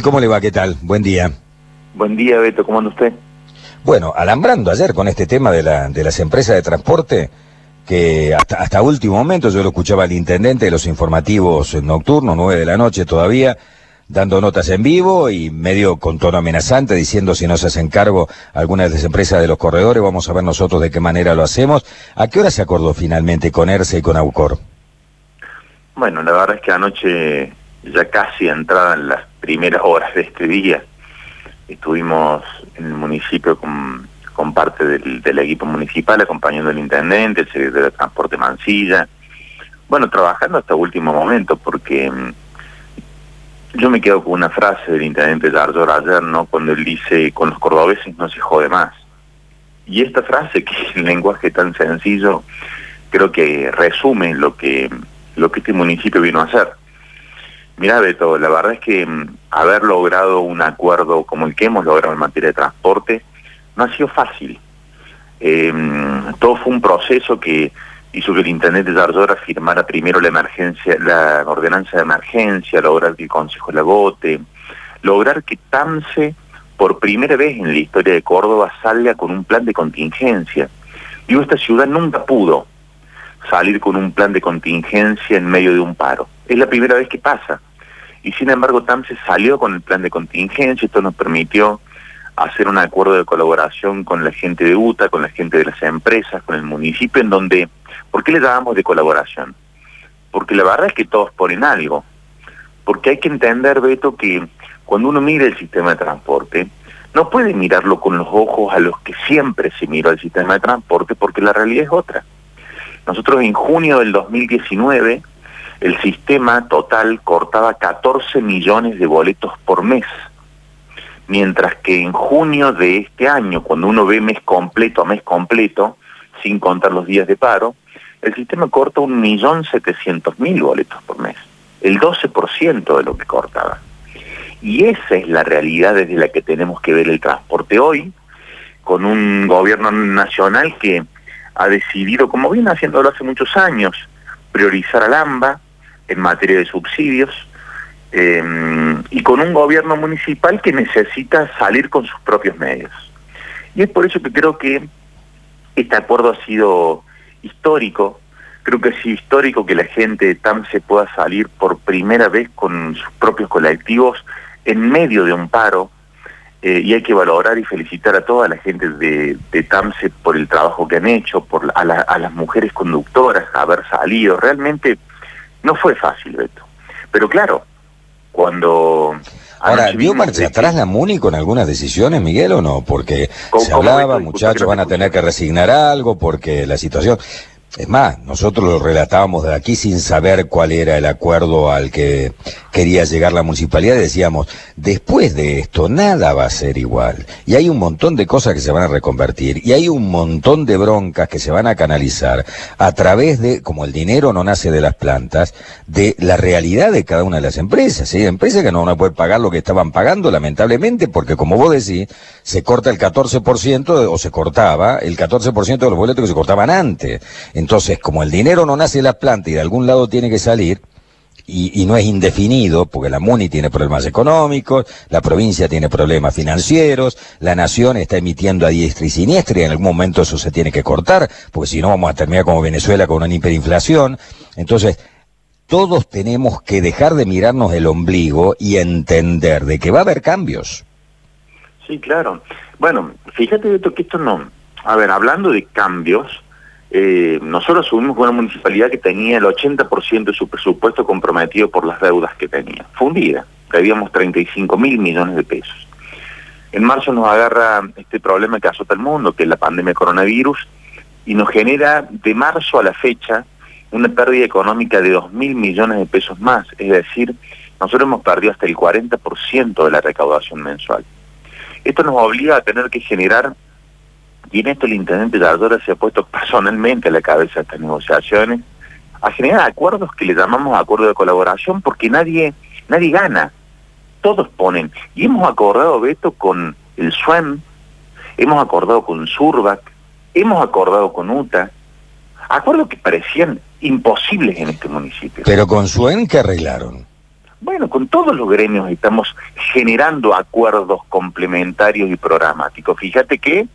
¿Cómo le va? ¿Qué tal? Buen día. Buen día, Beto. ¿Cómo anda usted? Bueno, alambrando ayer con este tema de, la, de las empresas de transporte, que hasta, hasta último momento yo lo escuchaba al intendente de los informativos nocturnos, nueve de la noche todavía, dando notas en vivo y medio con tono amenazante, diciendo si no se hacen cargo algunas de las empresas de los corredores, vamos a ver nosotros de qué manera lo hacemos. ¿A qué hora se acordó finalmente con ERCE y con AUCOR? Bueno, la verdad es que anoche ya casi entrada en las primeras horas de este día. Estuvimos en el municipio con, parte del, equipo municipal, acompañando al intendente, el secretario de Transporte Mancilla. Bueno, trabajando hasta último momento, porque mm, yo me quedo con una frase del intendente Darjor ayer, ¿no? Cuando él dice, con los cordobeses no se jode más. Y esta frase, que es el lenguaje tan sencillo, creo que resume lo que, lo que este municipio vino a hacer Mira, Beto, la verdad es que mm, haber logrado un acuerdo como el que hemos logrado en materia de transporte no ha sido fácil. Eh, todo fue un proceso que hizo que el intendente Ardora firmara primero la emergencia, la ordenanza de emergencia, lograr que el Consejo la vote, lograr que TAMSE por primera vez en la historia de Córdoba salga con un plan de contingencia. Digo, esta ciudad nunca pudo salir con un plan de contingencia en medio de un paro. Es la primera vez que pasa y sin embargo TAMSE salió con el plan de contingencia, esto nos permitió hacer un acuerdo de colaboración con la gente de UTA, con la gente de las empresas, con el municipio, en donde, ¿por qué le llamamos de colaboración? Porque la verdad es que todos ponen algo, porque hay que entender, Beto, que cuando uno mira el sistema de transporte, no puede mirarlo con los ojos a los que siempre se miró el sistema de transporte, porque la realidad es otra. Nosotros en junio del 2019 el sistema total cortaba 14 millones de boletos por mes, mientras que en junio de este año, cuando uno ve mes completo a mes completo, sin contar los días de paro, el sistema corta un millón setecientos mil boletos por mes, el 12% de lo que cortaba. Y esa es la realidad desde la que tenemos que ver el transporte hoy, con un gobierno nacional que ha decidido, como viene haciéndolo hace muchos años, priorizar al AMBA, en materia de subsidios eh, y con un gobierno municipal que necesita salir con sus propios medios. Y es por eso que creo que este acuerdo ha sido histórico, creo que sido histórico que la gente de TAMSE pueda salir por primera vez con sus propios colectivos en medio de un paro, eh, y hay que valorar y felicitar a toda la gente de, de TAMSE por el trabajo que han hecho, por a las mujeres conductoras, haber salido. Realmente no fue fácil, Beto. Pero claro, cuando... Ahora, ¿vio marcha atrás la MUNI con algunas decisiones, Miguel, o no? Porque se hablaba, muchachos van a tener que resignar algo, porque la situación... Es más, nosotros lo relatábamos de aquí sin saber cuál era el acuerdo al que quería llegar la municipalidad decíamos, después de esto nada va a ser igual. Y hay un montón de cosas que se van a reconvertir y hay un montón de broncas que se van a canalizar a través de, como el dinero no nace de las plantas, de la realidad de cada una de las empresas. Hay empresas que no van a poder pagar lo que estaban pagando, lamentablemente, porque como vos decís, se corta el 14% o se cortaba el 14% de los boletos que se cortaban antes. Entonces, como el dinero no nace de la planta y de algún lado tiene que salir, y, y, no es indefinido, porque la MUNI tiene problemas económicos, la provincia tiene problemas financieros, la nación está emitiendo a diestra y siniestra y en algún momento eso se tiene que cortar, porque si no vamos a terminar como Venezuela con una hiperinflación. Entonces, todos tenemos que dejar de mirarnos el ombligo y entender de que va a haber cambios. Sí, claro. Bueno, fíjate que esto no... A ver, hablando de cambios, eh, nosotros subimos una municipalidad que tenía el 80% de su presupuesto comprometido por las deudas que tenía. Fundida, debíamos 35 mil millones de pesos. En marzo nos agarra este problema que azota el mundo, que es la pandemia de coronavirus, y nos genera de marzo a la fecha una pérdida económica de 2 mil millones de pesos más. Es decir, nosotros hemos perdido hasta el 40% de la recaudación mensual. Esto nos obliga a tener que generar y en esto el intendente Yardora se ha puesto personalmente a la cabeza de estas negociaciones, a generar acuerdos que le llamamos acuerdo de colaboración, porque nadie, nadie gana, todos ponen. Y hemos acordado, Beto, con el SUEM, hemos acordado con Surbac, hemos acordado con UTA, acuerdos que parecían imposibles en este municipio. Pero con SUEM, ¿qué arreglaron? Bueno, con todos los gremios estamos generando acuerdos complementarios y programáticos. Fíjate que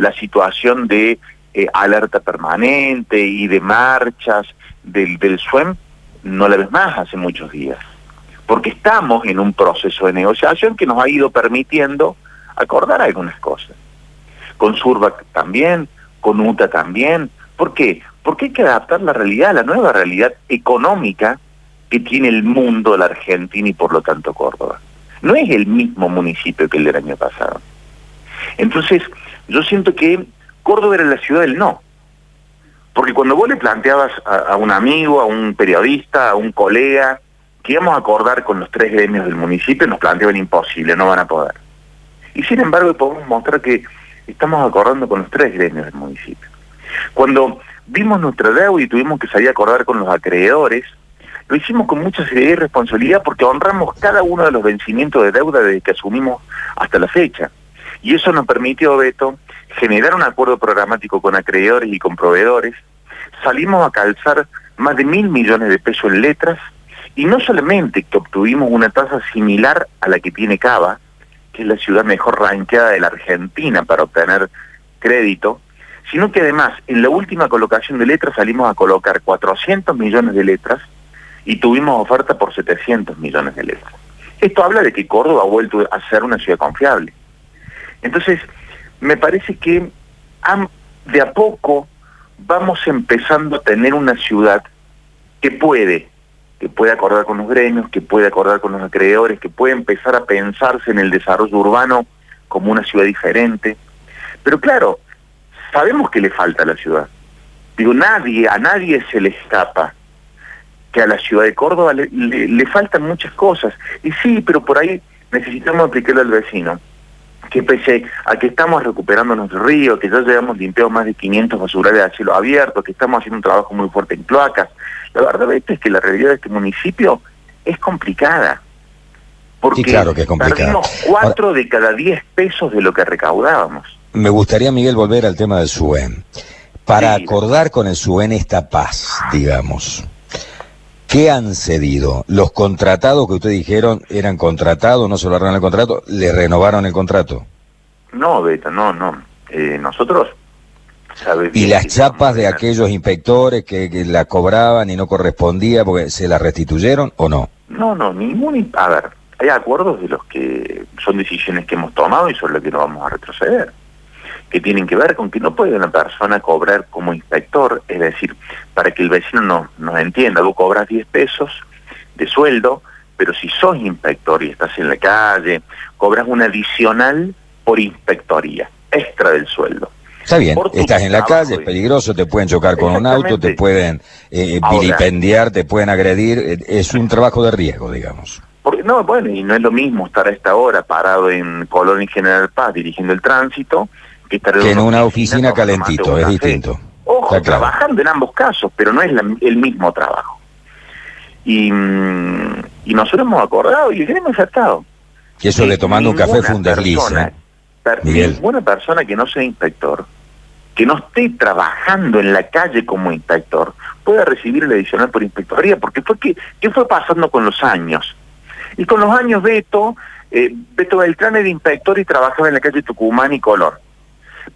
la situación de eh, alerta permanente y de marchas del, del SUEM no la ves más hace muchos días, porque estamos en un proceso de negociación que nos ha ido permitiendo acordar algunas cosas. Con Surbac también, con UTA también. ¿Por qué? Porque hay que adaptar la realidad, la nueva realidad económica que tiene el mundo, la Argentina y por lo tanto Córdoba. No es el mismo municipio que el del año pasado. Entonces, yo siento que Córdoba era la ciudad del no. Porque cuando vos le planteabas a, un amigo, a un periodista, a un colega, que íbamos a acordar con los tres gremios del municipio, nos planteaban imposible, no van a poder. Y sin embargo podemos mostrar que estamos acordando con los tres gremios del municipio. Cuando vimos nuestra deuda y tuvimos que salir a acordar con los acreedores, lo hicimos con mucha seriedad y responsabilidad porque honramos cada uno de los vencimientos de deuda desde que asumimos hasta la fecha. Y eso nos permitió, Beto, generar un acuerdo programático con acreedores y con proveedores. Salimos a calzar más de mil millones de pesos en letras y no solamente que obtuvimos una tasa similar a la que tiene Cava, que es la ciudad mejor ranqueada de la Argentina para obtener crédito, sino que además en la última colocación de letras salimos a colocar 400 millones de letras y tuvimos oferta por 700 millones de letras. Esto habla de que Córdoba ha vuelto a ser una ciudad confiable. Entonces, me parece que de a poco vamos empezando a tener una ciudad que puede, que puede acordar con los gremios, que puede acordar con los acreedores, que puede empezar a pensarse en el desarrollo urbano como una ciudad diferente. Pero claro, sabemos que le falta a la ciudad. Digo, nadie, a nadie se le escapa que a la ciudad de Córdoba le, le faltan muchas cosas. Y sí, pero por ahí necesitamos aplicarlo al vecino que pese a que estamos recuperando nuestro río, que ya llevamos limpiado más de 500 basurales a cielo abierto, que estamos haciendo un trabajo muy fuerte en cloacas, la verdad es que la realidad de este municipio es complicada. Porque claro que es perdimos 4 de cada 10 pesos de lo que recaudábamos. Me gustaría, Miguel, volver al tema del SUEN. Para acordar con el SUEN esta paz, digamos, ¿Qué han cedido? ¿Los contratados que ustedes dijeron eran contratados, no se lo el contrato, le renovaron el contrato? No, Beta, no, no. Eh, nosotros... ¿Y las chapas de aquellos inspectores que, la cobraban y no correspondía porque se las restituyeron o no? No, no, ningún... A ver, hay acuerdos de los que son decisiones que hemos tomado y sobre los que no vamos a retroceder que tienen que ver con que no puede una persona cobrar como inspector, es decir, para que el vecino no, nos entienda, vos cobras 10 pesos de sueldo, pero si sos inspector y estás en la calle, cobras un adicional por inspectoría, extra del sueldo. Está bien, estás en la calle, es peligroso, te pueden chocar con un auto, te pueden eh, vilipendiar, te pueden agredir, eh, es un trabajo de riesgo, digamos. Porque, no, bueno, y no es lo mismo estar a esta hora parado en Colón y General Paz dirigiendo el tránsito que, en una oficina, calentito, es distinto. Ojo, trabajando en ambos casos, pero no es el mismo trabajo. Y, mm, y, nosotros hemos acordado y hemos acertado. Y eso de tomando un café fue un desliz, ¿eh? Ninguna persona que no sea inspector, que no esté trabajando en la calle como inspector, pueda recibir el adicional por inspectoría, porque fue que, ¿qué fue pasando con los años? Y con los años Beto, eh, Beto Beltrán era inspector y trabajaba en la calle Tucumán y Color.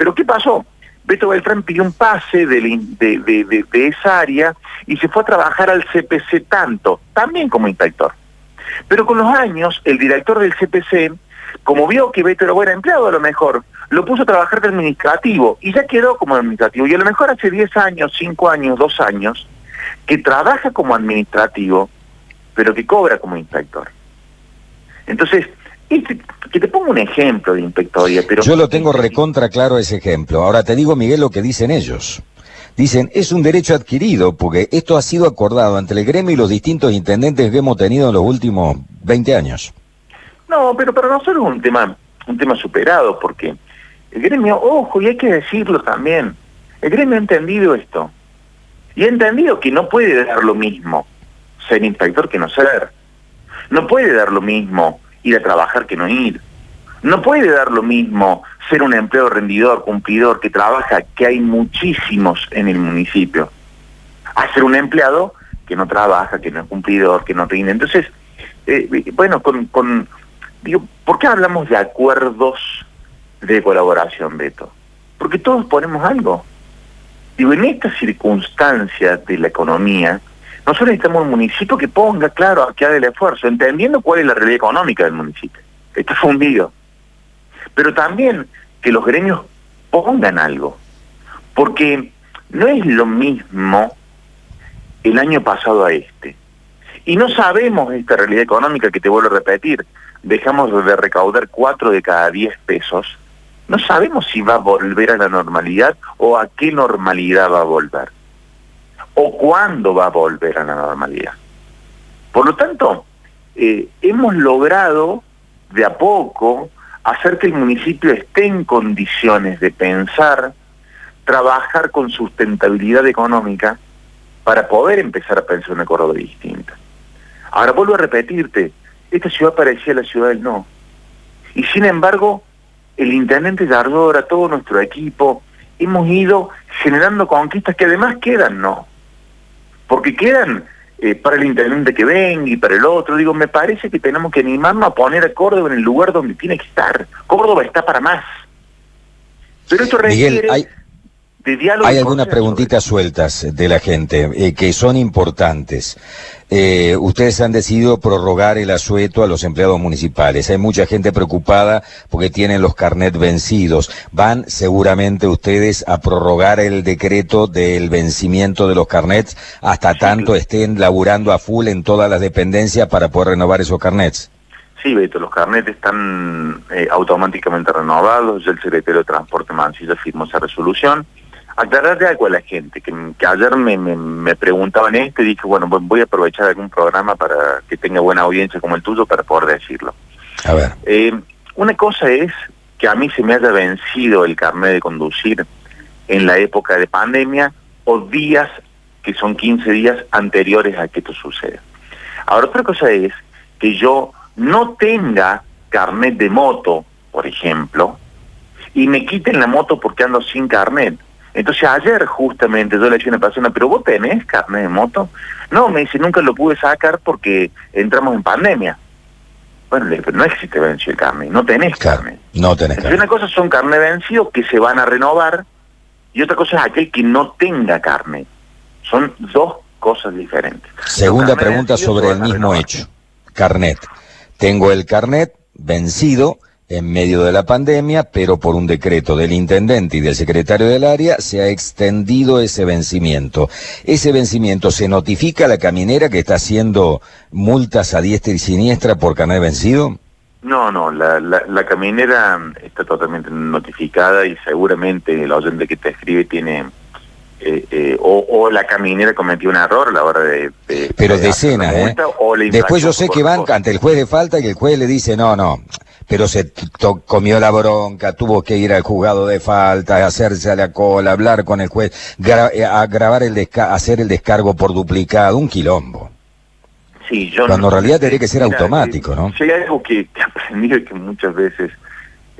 Pero ¿qué pasó? Beto Beltrán pidió un pase de, esa área y se fue a trabajar al CPC tanto, también como inspector. Pero con los años, el director del CPC, como vio que Beto era empleado a lo mejor, lo puso a trabajar de administrativo y ya quedó como administrativo. Y a lo mejor hace 10 años, 5 años, 2 años, que trabaja como administrativo, pero que cobra como inspector. Entonces, que te pongo un ejemplo de inspectoría, pero... Yo lo tengo recontra claro ese ejemplo. Ahora te digo, Miguel, lo que dicen ellos. Dicen, es un derecho adquirido, porque esto ha sido acordado entre el gremio y los distintos intendentes que hemos tenido en los últimos 20 años. No, pero para nosotros es un tema, un tema superado, porque el gremio, ojo, y hay que decirlo también, el gremio ha entendido esto. Y ha entendido que no puede dar lo mismo ser inspector que no ser. No puede dar lo mismo ir a trabajar que no ir. No puede dar lo mismo ser un empleo rendidor, cumplidor, que trabaja, que hay muchísimos en el municipio, a ser un empleado que no trabaja, que no es cumplidor, que no rinde. Entonces, eh, bueno, con, con, digo, ¿por qué hablamos de acuerdos de colaboración, Beto? Porque todos ponemos algo. Digo, en esta circunstancia de la economía, nosotros necesitamos un municipio que ponga, claro, que haga el esfuerzo, entendiendo cuál es la realidad económica del municipio. Está fundido. Pero también que los gremios pongan algo. Porque no es lo mismo el año pasado a este. Y no sabemos esta realidad económica que te vuelvo a repetir. Dejamos de recaudar cuatro de cada diez pesos. No sabemos si va a volver a la normalidad o a qué normalidad va a volver. O cuándo va a volver a la normalidad. Por lo tanto, eh, hemos logrado de a poco hacer que el municipio esté en condiciones de pensar, trabajar con sustentabilidad económica para poder empezar a pensar una Córdoba distinta. Ahora vuelvo a repetirte, esta ciudad parecía la ciudad del no. Y sin embargo, el intendente Yardora, todo nuestro equipo, hemos ido generando conquistas que además quedan no. Porque quedan eh, para el intendente que venga y para el otro. Digo, me parece que tenemos que animarnos a poner a Córdoba en el lugar donde tiene que estar. Córdoba está para más. Pero esto requiere... Hay algunas preguntitas sueltas de la gente eh, que son importantes. Eh, ustedes han decidido prorrogar el asueto a los empleados municipales. Hay mucha gente preocupada porque tienen los carnet vencidos. ¿Van seguramente ustedes a prorrogar el decreto del vencimiento de los carnets hasta tanto estén laburando a full en todas las dependencias para poder renovar esos carnets? Sí, Beto, los carnets están eh, automáticamente renovados. Ya el secretario de Transporte Mancilla firmó esa resolución aclararle algo a la gente, que, ayer me, me, preguntaban esto y dije, bueno, voy a aprovechar algún programa para que tenga buena audiencia como el tuyo para poder decirlo. A ver. Eh, una cosa es que a mí se me haya vencido el carnet de conducir en la época de pandemia o días que son 15 días anteriores a que esto suceda. Ahora, otra cosa es que yo no tenga carnet de moto, por ejemplo, y me quiten la moto porque ando sin carnet. Entonces ayer justamente yo le dije a una persona, pero vos tenés carnet de moto. No, me dice, nunca lo pude sacar porque entramos en pandemia. Bueno, le dije, no existe vencido el carnet, no tenés carnet. No tenés carnet. Una cosa son carnet vencidos que se van a renovar y otra cosa es aquel que no tenga carnet. Son dos cosas diferentes. Segunda pregunta sobre el mismo hecho. Carnet. Tengo el carnet vencido en medio de la pandemia, pero por un decreto del intendente y del secretario del área se ha extendido ese vencimiento. Ese vencimiento se notifica a la caminera que está haciendo multas a diestra y siniestra por carnet vencido. No, no, la, la, caminera está totalmente notificada y seguramente el oyente que te escribe tiene eh, eh, o, la caminera cometió un error a la hora de... Pero decena, ¿eh? Después yo sé que van ante el juez de falta y el juez le dice, no, no, pero se comió la bronca, tuvo que ir al juzgado de falta, hacerse a la cola, hablar con el juez, eh, a grabar el hacer el descargo por duplicado, un quilombo. Sí, yo Cuando en realidad tendría que ser automático, ¿no? Sí, hay algo que, que aprendí y que muchas veces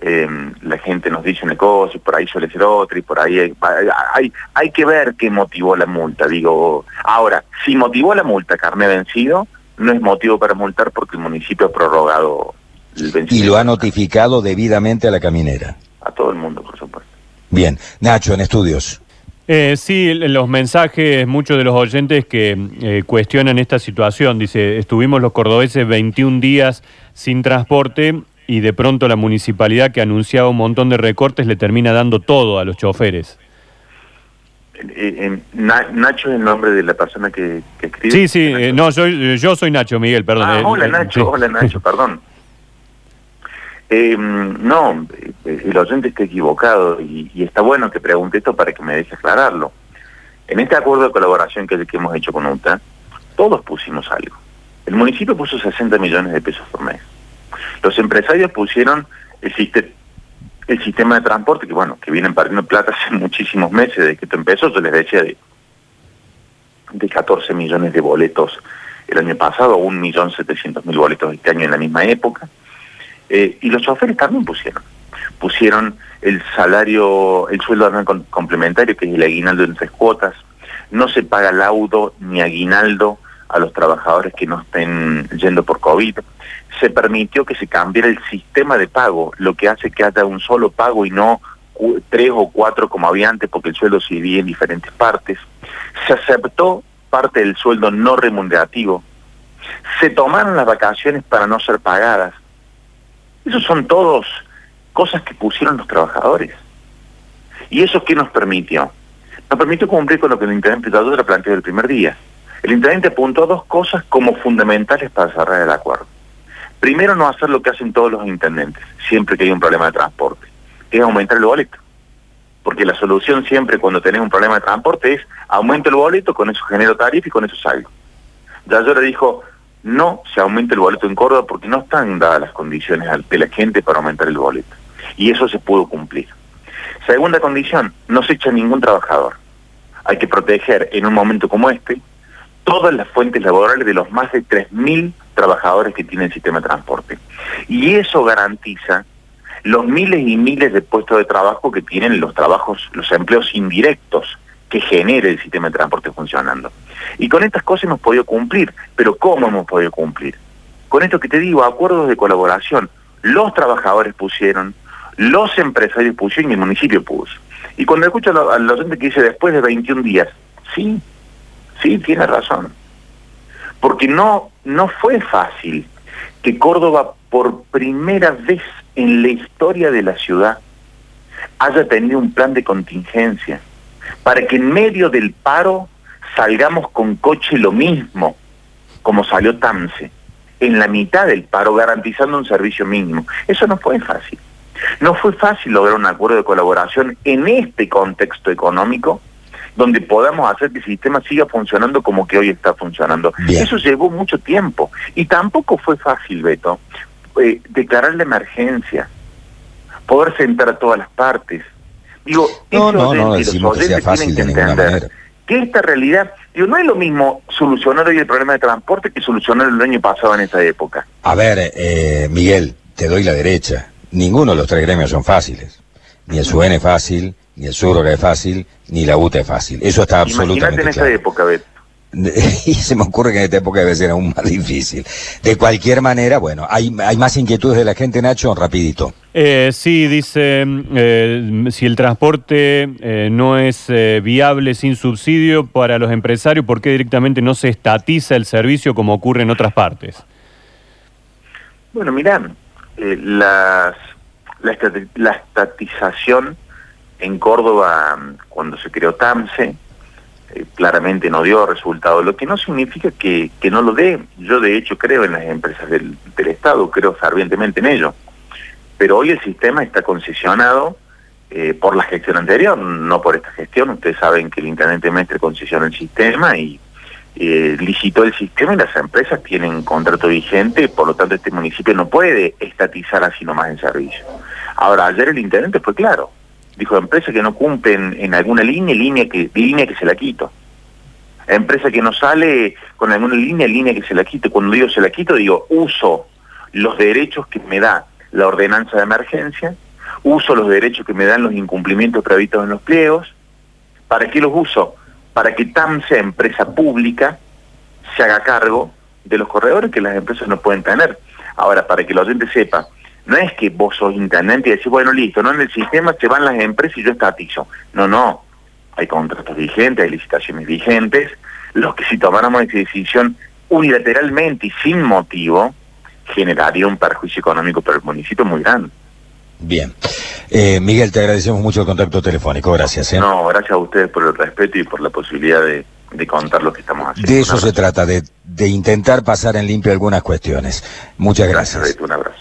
em, la gente nos dice una cosa y por ahí suele ser otra y por ahí hay, hay, hay que ver qué motivó la multa. Digo, ahora, si motivó la multa carne vencido, no es motivo para multar porque el municipio ha prorrogado y lo ha notificado debidamente a la caminera. A todo el mundo, por supuesto. Bien. Nacho, en estudios. Eh, sí, los mensajes, muchos de los oyentes que eh, cuestionan esta situación, dice, estuvimos los cordobeses 21 días sin transporte y de pronto la municipalidad que anunciaba un montón de recortes le termina dando todo a los choferes. Eh, Nacho es el nombre de la persona que, escribe. Sí, sí, no, yo, yo soy Nacho, Miguel, perdón. Ah, hola Nacho, hola Nacho, perdón. Eh, no, el oyente está equivocado y, está bueno que pregunte esto para que me deje aclararlo. En este acuerdo de colaboración que, que hemos hecho con UTA, todos pusimos algo. El municipio puso 60 millones de pesos por mes. Los empresarios pusieron el, el sistema de transporte, que bueno, que vienen perdiendo plata hace muchísimos meses desde que esto empezó, yo les decía de, de 14 millones de boletos el año pasado, 1.700.000 boletos este año en la misma época. Eh, y los choferes también pusieron. Pusieron el salario, el sueldo complementario, que es el aguinaldo en tres cuotas. No se paga laudo ni aguinaldo a los trabajadores que no estén yendo por COVID. Se permitió que se cambiara el sistema de pago, lo que hace que haya un solo pago y no tres o cuatro como había antes porque el sueldo se divide en diferentes partes. Se aceptó parte del sueldo no remunerativo. Se tomaron las vacaciones para no ser pagadas. Esos son todos cosas que pusieron los trabajadores. ¿Y eso qué nos permitió? Nos permitió cumplir con lo que el intendente Tadura planteó el primer día. El intendente apuntó dos cosas como fundamentales para cerrar el acuerdo. Primero, no hacer lo que hacen todos los intendentes, siempre que hay un problema de transporte, que es aumentar el boleto. Porque la solución siempre cuando tenés un problema de transporte es aumento el boleto, con eso genero tarifa y con eso salgo. Ya le dijo, no se aumente el boleto en Córdoba porque no están dadas las condiciones de la gente para aumentar el boleto. Y eso se pudo cumplir. Segunda condición, no se echa ningún trabajador. Hay que proteger en un momento como este todas las fuentes laborales de los más de 3.000 trabajadores que tiene el sistema de transporte. Y eso garantiza los miles y miles de puestos de trabajo que tienen los trabajos, los empleos indirectos que genere el sistema de transporte funcionando. Y con estas cosas hemos podido cumplir, pero ¿cómo hemos podido cumplir? Con esto que te digo, acuerdos de colaboración, los trabajadores pusieron, los empresarios pusieron y el municipio puso. Y cuando escucho a la gente que dice después de 21 días, sí, sí, tiene razón. Porque no, no fue fácil que Córdoba por primera vez en la historia de la ciudad haya tenido un plan de contingencia para que en medio del paro salgamos con coche lo mismo, como salió TAMSE, en la mitad del paro garantizando un servicio mínimo. Eso no fue fácil. No fue fácil lograr un acuerdo de colaboración en este contexto económico donde podamos hacer que el sistema siga funcionando como que hoy está funcionando. Eso llevó mucho tiempo y tampoco fue fácil, Beto, eh, declarar la emergencia, poder sentar a todas las partes. Digo, no, no, no decimos que sea fácil de ninguna manera. Que esta realidad, digo, no es lo mismo solucionar hoy el problema de transporte que solucionar el año pasado en esa época. A ver, eh, Miguel, te doy la derecha. Ninguno de los tres gremios son fáciles. Ni el SUEN es fácil, ni el SUROR es fácil, ni la UTA es fácil. Eso está absolutamente en esa época, Beto. y se me ocurre que en esta época debe ser aún más difícil. De cualquier manera, bueno, hay, hay más inquietudes de la gente, Nacho, rapidito. Eh, sí, dice, eh, si el transporte eh, no es eh, viable sin subsidio para los empresarios, ¿por qué directamente no se estatiza el servicio como ocurre en otras partes? Bueno, mirá, las, la, la estatización en Córdoba, cuando se creó TAMSE, eh, claramente no dio resultado, lo que no significa que, que, no lo dé. Yo de hecho creo en las empresas del, del Estado, creo fervientemente en ello. Pero hoy el sistema está concesionado eh, por la gestión anterior, no por esta gestión. Ustedes saben que el intendente Mestre concesionó el sistema y eh, licitó el sistema y las empresas tienen contrato vigente, por lo tanto este municipio no puede estatizar así nomás el servicio. Ahora, ayer el intendente fue claro, dijo empresa que no cumplen en alguna línea, línea que, línea que se la quito. Empresa que no sale con alguna línea, línea que se la quito. Cuando digo se la quito, digo uso los derechos que me da la ordenanza de emergencia, uso los derechos que me dan los incumplimientos previstos en los pliegos. ¿Para qué los uso? Para que TAM sea empresa pública, se haga cargo de los corredores que las empresas no pueden tener. Ahora, para que la gente sepa, no es que vos sos intendente y decís, bueno, listo, no en el sistema se van las empresas y yo estatizo. No, no. Hay contratos vigentes, hay licitaciones vigentes. Los que si tomáramos esa decisión unilateralmente y sin motivo, generaría un perjuicio económico para el municipio muy grande. Bien. Eh, Miguel, te agradecemos mucho el contacto telefónico. Gracias. ¿eh? No, gracias a ustedes por el respeto y por la posibilidad de, de contar lo que estamos haciendo. De eso se trata, de, de intentar pasar en limpio algunas cuestiones. Muchas gracias. gracias un abrazo.